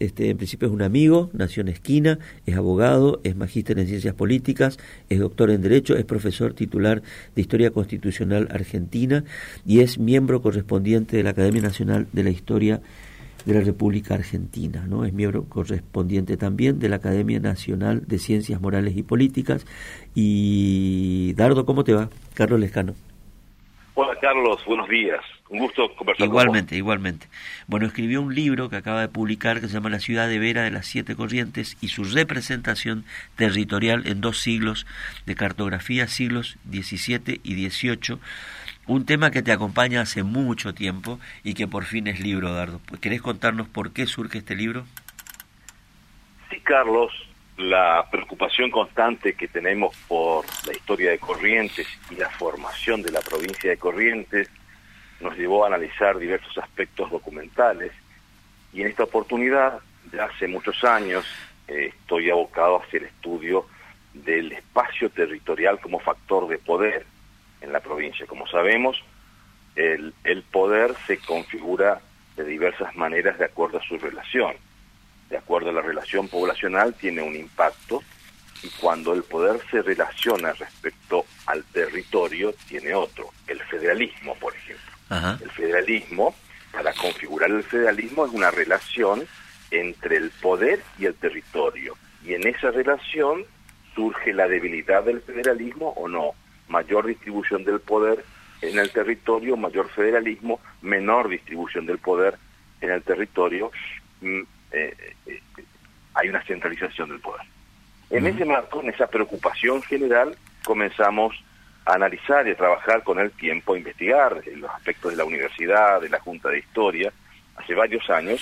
es, este, en principio es un amigo, nació en Esquina, es abogado, es magíster en ciencias políticas, es doctor en Derecho, es profesor titular de Historia Constitucional Argentina y es miembro correspondiente de la Academia Nacional de la Historia de la República Argentina, ¿no? Es miembro correspondiente también de la Academia Nacional de Ciencias Morales y Políticas. Y Dardo, ¿cómo te va? Carlos Lescano. Hola Carlos, buenos días. Un gusto conversar Igualmente, con igualmente. Bueno, escribió un libro que acaba de publicar que se llama La ciudad de Vera de las siete corrientes y su representación territorial en dos siglos de cartografía, siglos XVII y XVIII un tema que te acompaña hace mucho tiempo y que por fin es libro, Dardo. ¿Querés contarnos por qué surge este libro? Sí, Carlos, la preocupación constante que tenemos por la historia de Corrientes y la formación de la provincia de Corrientes nos llevó a analizar diversos aspectos documentales y en esta oportunidad, de hace muchos años, eh, estoy abocado hacia el estudio del espacio territorial como factor de poder en la provincia. Como sabemos, el poder se configura de diversas maneras de acuerdo a su relación. De acuerdo a la relación poblacional tiene un impacto y cuando el poder se relaciona respecto al territorio tiene otro, el federalismo, por ejemplo. El federalismo, para configurar el federalismo, es una relación entre el poder y el territorio. Y en esa relación surge la debilidad del federalismo o no mayor distribución del poder en el territorio, mayor federalismo, menor distribución del poder en el territorio, mm, eh, eh, hay una centralización del poder. En ese marco, en esa preocupación general, comenzamos a analizar y a trabajar con el tiempo, a investigar los aspectos de la universidad, de la Junta de Historia, hace varios años,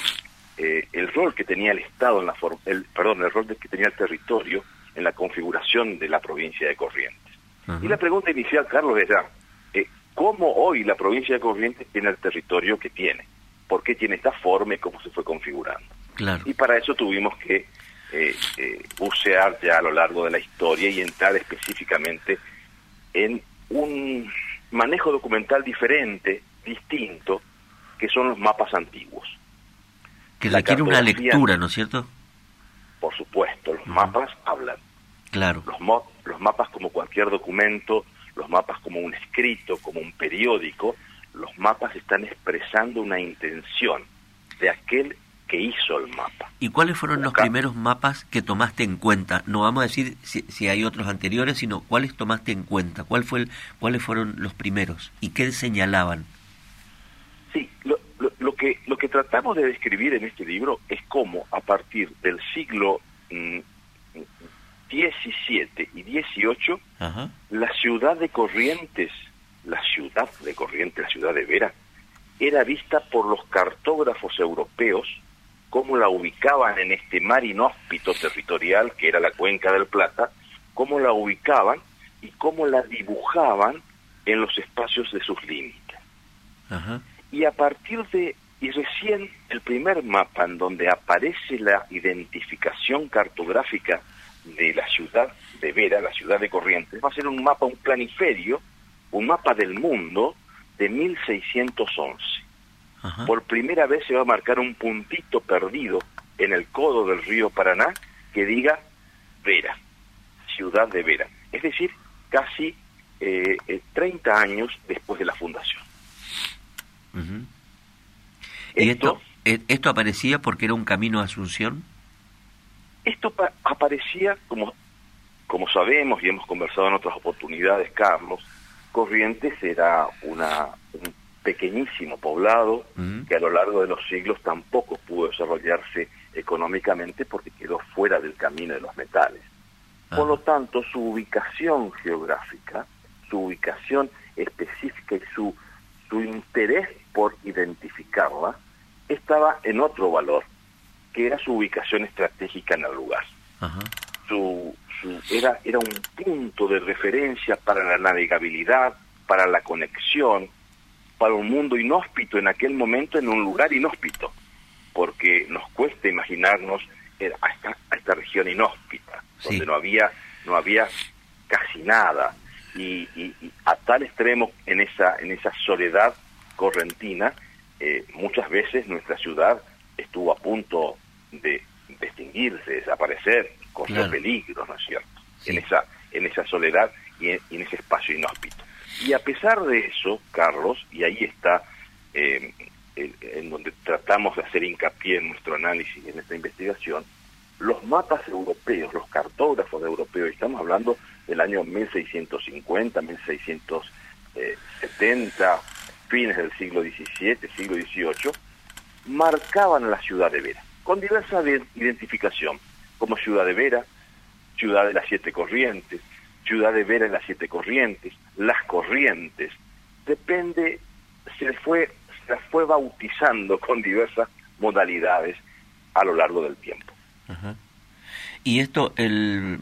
eh, el rol que tenía el Estado en la el, perdón, el rol que tenía el territorio en la configuración de la provincia de Corrientes. Y la pregunta inicial, Carlos, es ya, eh, ¿cómo hoy la provincia de Corrientes tiene el territorio que tiene? ¿Por qué tiene esta forma y cómo se fue configurando? Y para eso tuvimos que eh, eh, bucear ya a lo largo de la historia y entrar específicamente en un manejo documental diferente, distinto, que son los mapas antiguos. Que requiere una lectura, ¿no es cierto? Por supuesto, los mapas hablan. Claro. Los, los mapas como cualquier documento, los mapas como un escrito, como un periódico, los mapas están expresando una intención de aquel que hizo el mapa. ¿Y cuáles fueron los primeros mapas que tomaste en cuenta? No vamos a decir si, hay otros anteriores, sino cuáles tomaste en cuenta. ¿Cuál fue el, ¿Cuáles fueron los primeros y qué señalaban? Sí, lo, lo, que, lo que tratamos de describir en este libro es cómo a partir del siglo mm, 17 y 18, la ciudad de Corrientes, la ciudad de Corrientes, la ciudad de Vera, era vista por los cartógrafos europeos como la ubicaban en este mar inhóspito territorial que era la cuenca del Plata, cómo la ubicaban y cómo la dibujaban en los espacios de sus límites. Y a partir de, y recién el primer mapa en donde aparece la identificación cartográfica de la ciudad de Vera, la ciudad de Corrientes, va a ser un mapa, un planiferio, un mapa del mundo de 1611. Por primera vez se va a marcar un puntito perdido en el codo del río Paraná que diga Vera, ciudad de Vera. Es decir, casi eh, 30 eh, años después de la fundación. ¿Y esto, eh, esto aparecía porque era un camino a Asunción? Esto aparecía, como, como sabemos y hemos conversado en otras oportunidades, Carlos, Corrientes era una, un pequeñísimo poblado que a lo largo de los siglos tampoco pudo desarrollarse económicamente porque quedó fuera del camino de los metales. Por lo tanto, su ubicación geográfica, su ubicación específica y su, su interés por identificarla estaba en otro valor, que era su ubicación estratégica en el lugar. Su, era, era un punto de referencia para la navegabilidad, para la conexión, para un mundo inhóspito en aquel momento, en un lugar inhóspito, porque nos cuesta imaginarnos a esta, a esta región inhóspita, donde no había, no había casi nada, y, a tal extremo en esa, en esa soledad correntina, eh, muchas veces nuestra ciudad estuvo a punto de, extinguirse, desaparecer, correr peligros, ¿no es cierto? En esa en esa soledad y en, ese espacio inhóspito. Y a pesar de eso, Carlos, y ahí está eh, en donde tratamos de hacer hincapié en nuestro análisis y en esta investigación, los mapas europeos, los cartógrafos europeos, estamos hablando del año 1650, 1670, fines del siglo XVII, siglo XVIII, marcaban la ciudad de Vera, con diversa identificación, como ciudad de Vera, ciudad de las siete corrientes, ciudad de Vera en las siete corrientes, las corrientes, depende, se fue, se fue bautizando con diversas modalidades a lo largo del tiempo. Y esto, el,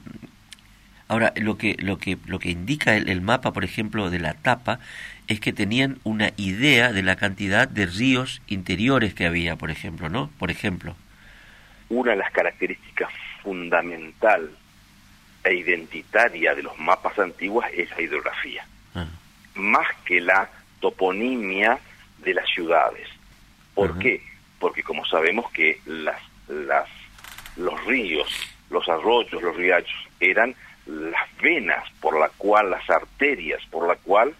ahora lo que lo que lo que indica el, mapa, por ejemplo, de la tapa, es que tenían una idea de la cantidad de ríos interiores que había, por ejemplo, ¿no? Por ejemplo. Una de las características fundamental e identitaria de los mapas antiguos es la hidrografía, ah. más que la toponimia de las ciudades. ¿Por qué? Porque como sabemos que las, las, los ríos, los arroyos, los riachos eran las venas por la cual, las arterias por la cual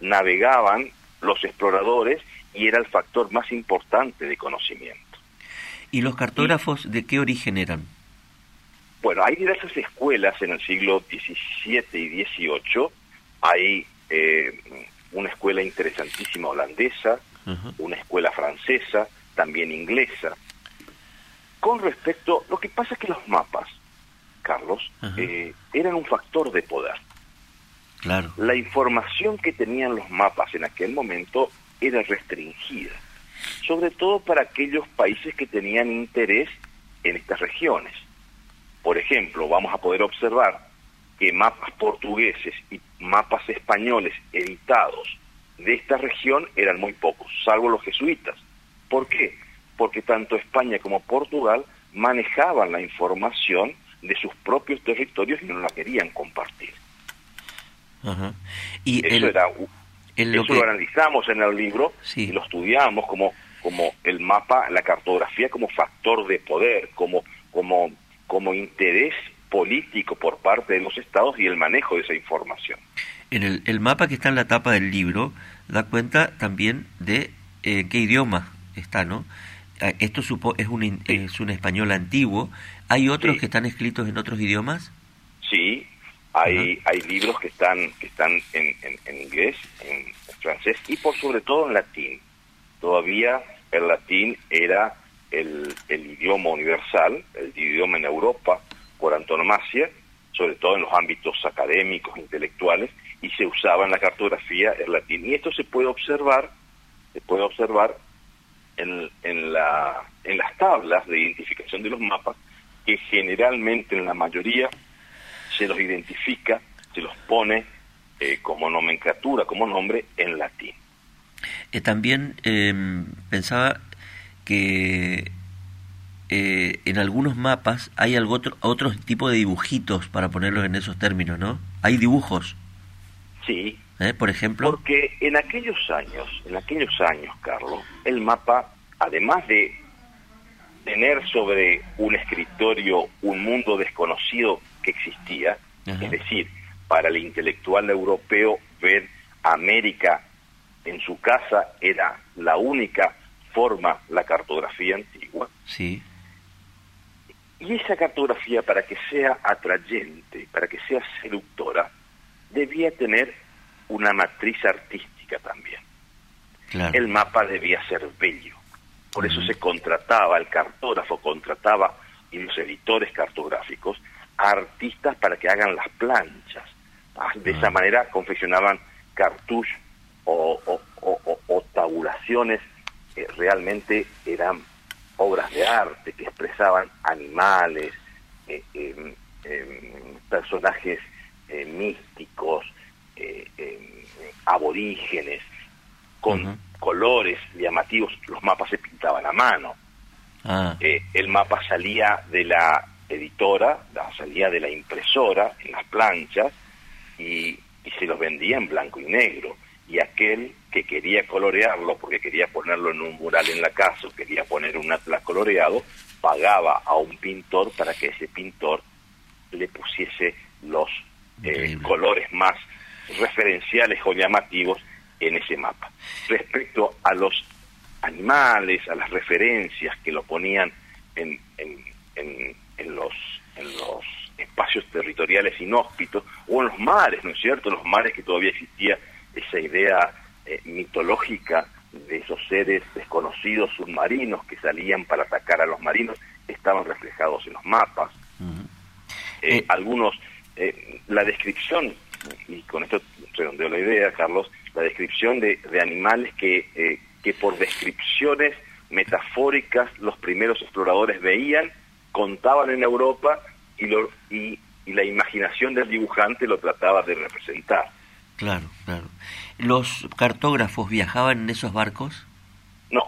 navegaban los exploradores y era el factor más importante de conocimiento. ¿Y los cartógrafos de qué origen eran? Bueno, hay diversas escuelas en el siglo XVII y XVIII. Hay eh, una escuela interesantísima holandesa, una escuela francesa, también inglesa. Con respecto, lo que pasa es que los mapas, Carlos, eh, eran un factor de poder. Claro. La información que tenían los mapas en aquel momento era restringida, sobre todo para aquellos países que tenían interés en estas regiones. Por ejemplo, vamos a poder observar que mapas portugueses y mapas españoles editados de esta región eran muy pocos, salvo los jesuitas. ¿Por qué? Porque tanto España como Portugal manejaban la información de sus propios territorios y no la querían compartir. Y eso, era, lo, lo analizamos en el libro y lo estudiamos como, como el mapa, la cartografía como factor de poder, como, como como interés político por parte de los estados y el manejo de esa información. En el, el mapa que está en la tapa del libro da cuenta también de eh, qué idioma está, ¿no? Ah, esto supo, es, un, es un español antiguo. ¿Hay otros que están escritos en otros idiomas? Sí, hay, hay libros que están, que están en, en, inglés, en francés y por sobre todo en latín. Todavía el latín era el, idioma universal, el idioma en Europa por antonomasia, sobre todo en los ámbitos académicos, intelectuales, y se usaba en la cartografía el latín. Y esto se puede observar, se puede observar en, en, la, en las tablas de identificación de los mapas, que generalmente en la mayoría se los identifica, se los pone eh, como nomenclatura, como nombre en latín. Eh, también em, pensaba que eh, en algunos mapas hay algo otro, otro tipo de dibujitos para ponerlos en esos términos, ¿no? Hay dibujos. Sí. ¿Eh? Por ejemplo. Porque en aquellos años, en aquellos años, Carlos, el mapa, además de tener sobre un escritorio un mundo desconocido que existía, es decir, para el intelectual europeo ver América en su casa era la única forma la cartografía antigua. Sí. Y esa cartografía, para que sea atrayente, para que sea seductora, debía tener una matriz artística también. El mapa debía ser bello. Por eso se contrataba, el cartógrafo contrataba y los editores cartográficos a artistas para que hagan las planchas. Ah, de esa manera confeccionaban cartuchos o, o tabulaciones realmente eran obras de arte que expresaban animales, eh, em, em, personajes eh, místicos, eh, em, aborígenes, con colores llamativos, los mapas se pintaban a mano. Ah. el mapa salía de la editora, salía de la impresora en las planchas y se los vendía en blanco y negro y aquel que quería colorearlo porque quería ponerlo en un mural en la casa o quería poner un atlas coloreado, pagaba a un pintor para que ese pintor le pusiese los eh, colores más referenciales o llamativos en ese mapa. Respecto a los animales, a las referencias que lo ponían en, en, en, los, en los espacios territoriales inhóspitos o en los mares, ¿no es cierto? Los mares que todavía existía esa idea eh, mitológica de esos seres desconocidos submarinos que salían para atacar a los marinos estaban reflejados en los mapas. Eh, algunos, eh, la descripción, y con esto redondeo la idea, Carlos, la descripción de, de animales que, que por descripciones metafóricas los primeros exploradores veían, contaban en Europa y, lo, y, y la imaginación del dibujante lo trataba de representar. Claro, claro. ¿Los cartógrafos viajaban en esos barcos? No.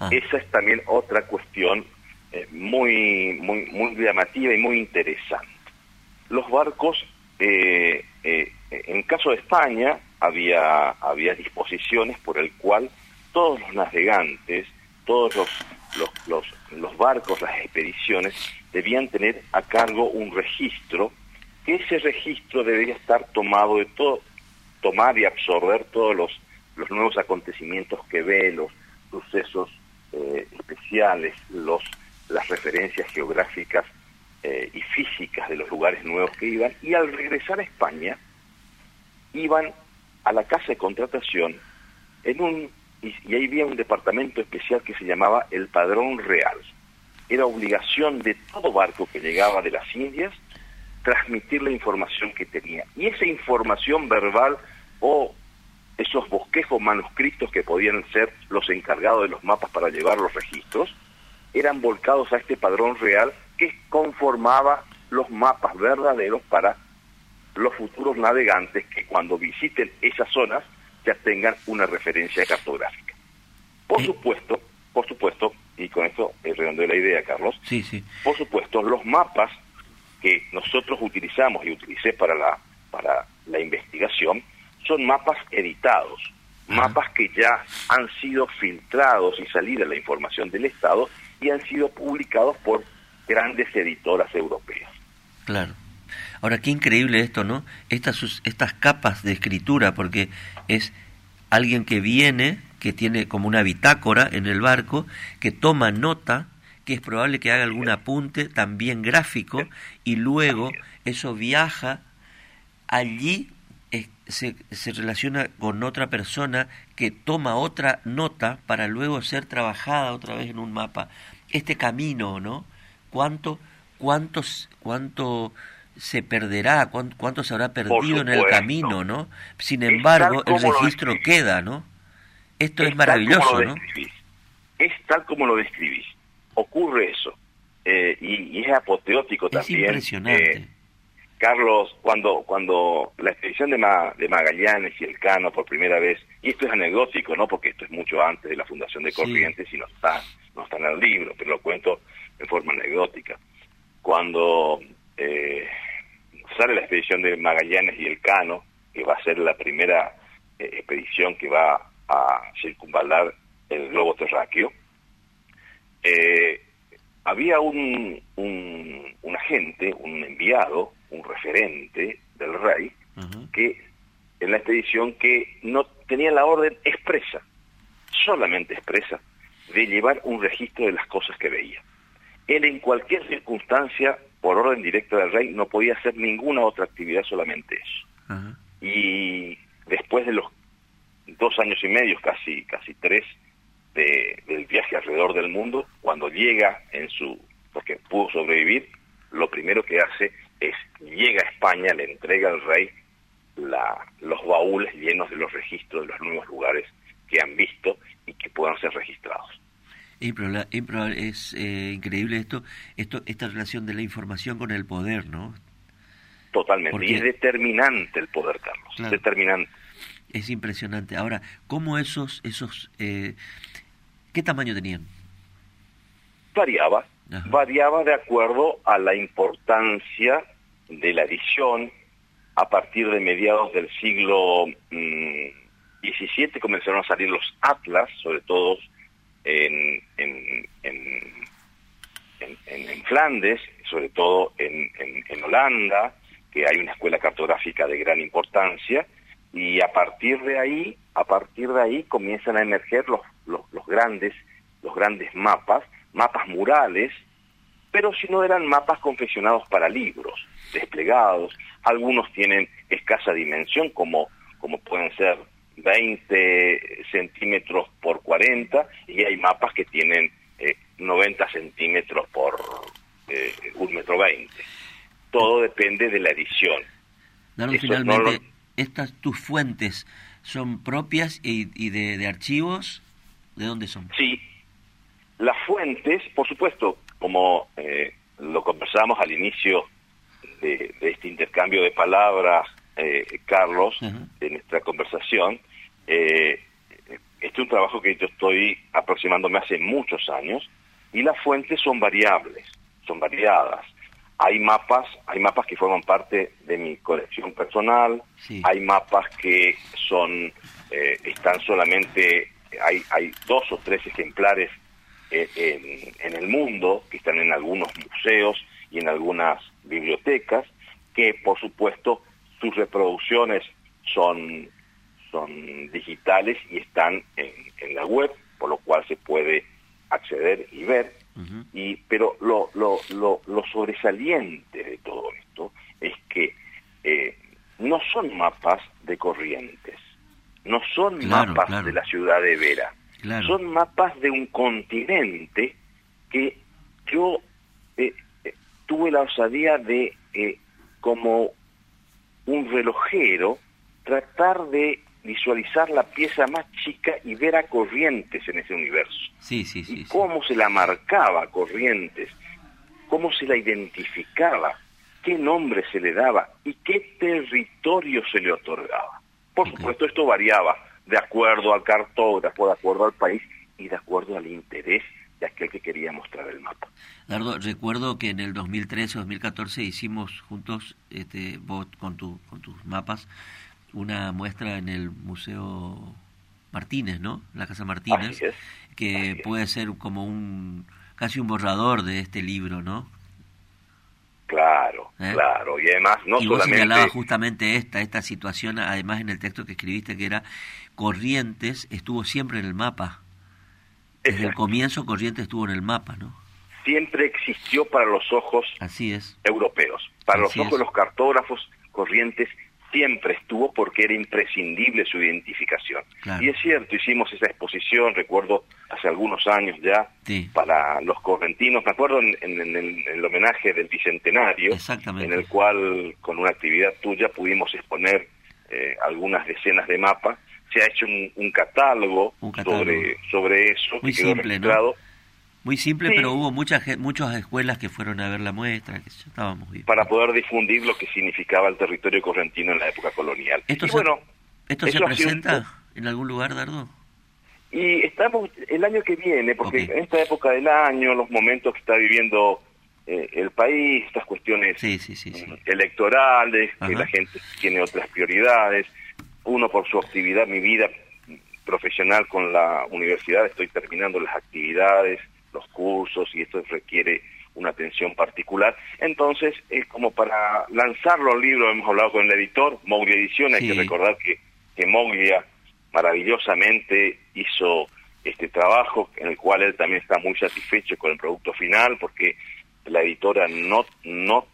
Ah. Esa es también otra cuestión eh, muy, muy, muy llamativa y muy interesante. Los barcos, eh, eh, en caso de España, había, había disposiciones por el cual todos los navegantes, todos los, los, los, los barcos, las expediciones, debían tener a cargo un registro, que ese registro debía estar tomado de todo, tomar y absorber todos los, los nuevos acontecimientos que ve, los sucesos especiales, los las referencias geográficas eh, y físicas de los lugares nuevos que iban, y al regresar a España, iban a la casa de contratación en un y, ahí había un departamento especial que se llamaba el Padrón Real. Era obligación de todo barco que llegaba de las Indias transmitir la información que tenía. Y esa información verbal o esos bosquejos manuscritos que podían ser los encargados de los mapas para llevar los registros, eran volcados a este padrón real que conformaba los mapas verdaderos para los futuros navegantes que cuando visiten esas zonas ya tengan una referencia cartográfica. Por supuesto, por supuesto, y con esto es de la idea, Carlos, sí, sí. por supuesto, los mapas que nosotros utilizamos y utilicé para la, para la investigación son mapas editados, mapas que ya han sido filtrados y salida la información del Estado y han sido publicados por grandes editoras europeas. Claro. Ahora, qué increíble esto, ¿no? Estas, estas capas de escritura, porque es alguien que viene, que tiene como una bitácora en el barco, que toma nota, que es probable que haga algún apunte también gráfico, y luego eso viaja allí se, se, relaciona con otra persona que toma otra nota para luego ser trabajada otra vez en un mapa. Este camino, ¿no? ¿Cuánto, cuántos, cuánto se perderá, cuánto, se habrá perdido en el camino, ¿no? Sin embargo, el registro queda, ¿no? Esto es, maravilloso, ¿no? Es tal como lo describís. Ocurre eso. Eh, y, es apoteótico es también. Impresionante. Eh, Carlos, cuando, cuando la expedición de, de Magallanes y el Cano por primera vez, y esto es anecdótico, ¿no? Porque esto es mucho antes de la fundación de Corrientes y no está, no está en el libro, pero lo cuento en forma anecdótica. Cuando eh, sale la expedición de Magallanes y el Cano, que va a ser la primera eh, expedición que va a circunvalar el globo terráqueo, eh, había un, un, un agente, un enviado, un referente del rey, que en la expedición que no tenía la orden expresa, solamente expresa, de llevar un registro de las cosas que veía. Él en cualquier circunstancia, por orden directa del rey, no podía hacer ninguna otra actividad, solamente eso. Y después de los dos años y medio, casi, casi tres, de, viaje alrededor del mundo, cuando llega en su, porque pudo sobrevivir, lo primero que hace es llega a España, le entrega al rey la, los baúles llenos de los registros de los nuevos lugares que han visto y que puedan ser registrados. Es eh, increíble esto, esto, esta relación de la información con el poder, ¿no? Totalmente, y es determinante el poder, Carlos, determinante. Es impresionante. Ahora, ¿cómo esos, esos, eh, qué tamaño tenían? Variaba, variaba de acuerdo a la importancia de la edición. A partir de mediados del siglo XVII mm, comenzaron a salir los atlas, sobre todo en, en, en, Flandes, sobre todo en, en, Holanda, que hay una escuela cartográfica de gran importancia, y a partir de ahí, a partir de ahí comienzan a emerger los, los, grandes, los grandes mapas, mapas murales, pero si no eran mapas confeccionados para libros, desplegados, algunos tienen escasa dimensión, como, como pueden ser 20 centímetros por 40, y hay mapas que tienen 90 eh, centímetros por eh, un metro 20. Todo depende de la edición. finalmente, estas tus fuentes son propias y, de, archivos, ¿de dónde son? Sí, las fuentes, por supuesto, como eh, lo conversamos al inicio de, este intercambio de palabras, eh, Carlos, de nuestra conversación, eh, este es un trabajo que yo estoy aproximándome hace muchos años y las fuentes son variables, son variadas. Hay mapas, hay mapas que forman parte de mi colección personal, hay mapas que son, eh, están solamente, hay, hay dos o tres ejemplares eh, en, en el mundo que están en algunos museos y en algunas bibliotecas, que por supuesto sus reproducciones son, son digitales y están en, en la web, por lo cual se puede acceder y ver y pero lo, lo, lo, lo, sobresaliente de todo esto es que eh, no son mapas de corrientes, no son mapas de la ciudad de Vera, son mapas de un continente que yo eh, eh, tuve la osadía de, como un relojero, tratar de visualizar la pieza más chica y ver a Corrientes en ese universo. Sí, sí, sí. Y cómo se la marcaba Corrientes, cómo se la identificaba, qué nombre se le daba y qué territorio se le otorgaba. Por supuesto, esto variaba de acuerdo al cartógrafo, de acuerdo al país y de acuerdo al interés de aquel que quería mostrar el mapa. Dardo, recuerdo que en el 2013 o 2014 hicimos juntos, este, vos con, tu, con tus mapas, una muestra en el Museo Martínez, ¿no? La Casa Martínez, que puede ser como un casi un borrador de este libro, ¿no? Claro, ¿Eh? claro, y además no y vos señalabas justamente esta esta situación, además en el texto que escribiste que era Corrientes estuvo siempre en el mapa. Desde el comienzo Corrientes estuvo en el mapa, ¿no? Siempre existió para los ojos Así es. europeos, para los ojos de los cartógrafos Corrientes siempre estuvo porque era imprescindible su identificación. Y es cierto, hicimos esa exposición, recuerdo hace algunos años ya, para los correntinos, me acuerdo en, el, homenaje del Bicentenario, en el cual con una actividad tuya pudimos exponer eh, algunas decenas de mapas, se ha hecho un, catálogo, sobre sobre eso, Muy que quedó simple, ¿no? Muy simple, pero hubo muchas muchas escuelas que fueron a ver la muestra, que estábamos bien. Para poder difundir lo que significaba el territorio correntino en la época colonial. ¿Esto, se, bueno, ¿esto se presenta en algún lugar, Dardo? Y estamos el año que viene, porque en esta época del año, los momentos que está viviendo eh, el país, estas cuestiones electorales, que la gente tiene otras prioridades, uno por su actividad, mi vida profesional con la universidad, estoy terminando las actividades, los cursos y esto requiere una atención particular. Entonces, es como para lanzarlo al libro, hemos hablado con el editor, Moglia Ediciones, hay que recordar que, que Moglia maravillosamente hizo este trabajo en el cual él también está muy satisfecho con el producto final porque la editora no no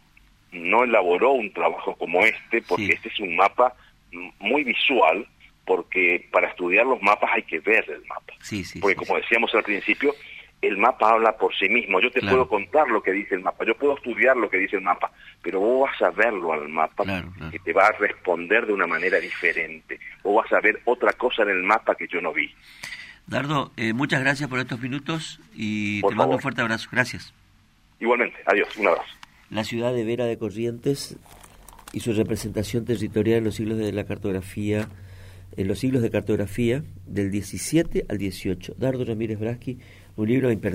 no elaboró un trabajo como este porque este es un mapa muy visual porque para estudiar los mapas hay que ver el mapa. Porque como decíamos al principio el mapa habla por sí mismo. Yo te puedo contar lo que dice el mapa, yo puedo estudiar lo que dice el mapa, pero vos vas a verlo al mapa que te va a responder de una manera diferente. O vas a ver otra cosa en el mapa que yo no vi. Dardo, eh, muchas gracias por estos minutos y te mando un fuerte abrazo. Gracias. Igualmente, adiós, un abrazo. La ciudad de Vera de Corrientes y su representación territorial en los siglos de la cartografía, en los siglos de cartografía del 17 al 18. Dardo Ramírez Braschi un libro imperdible.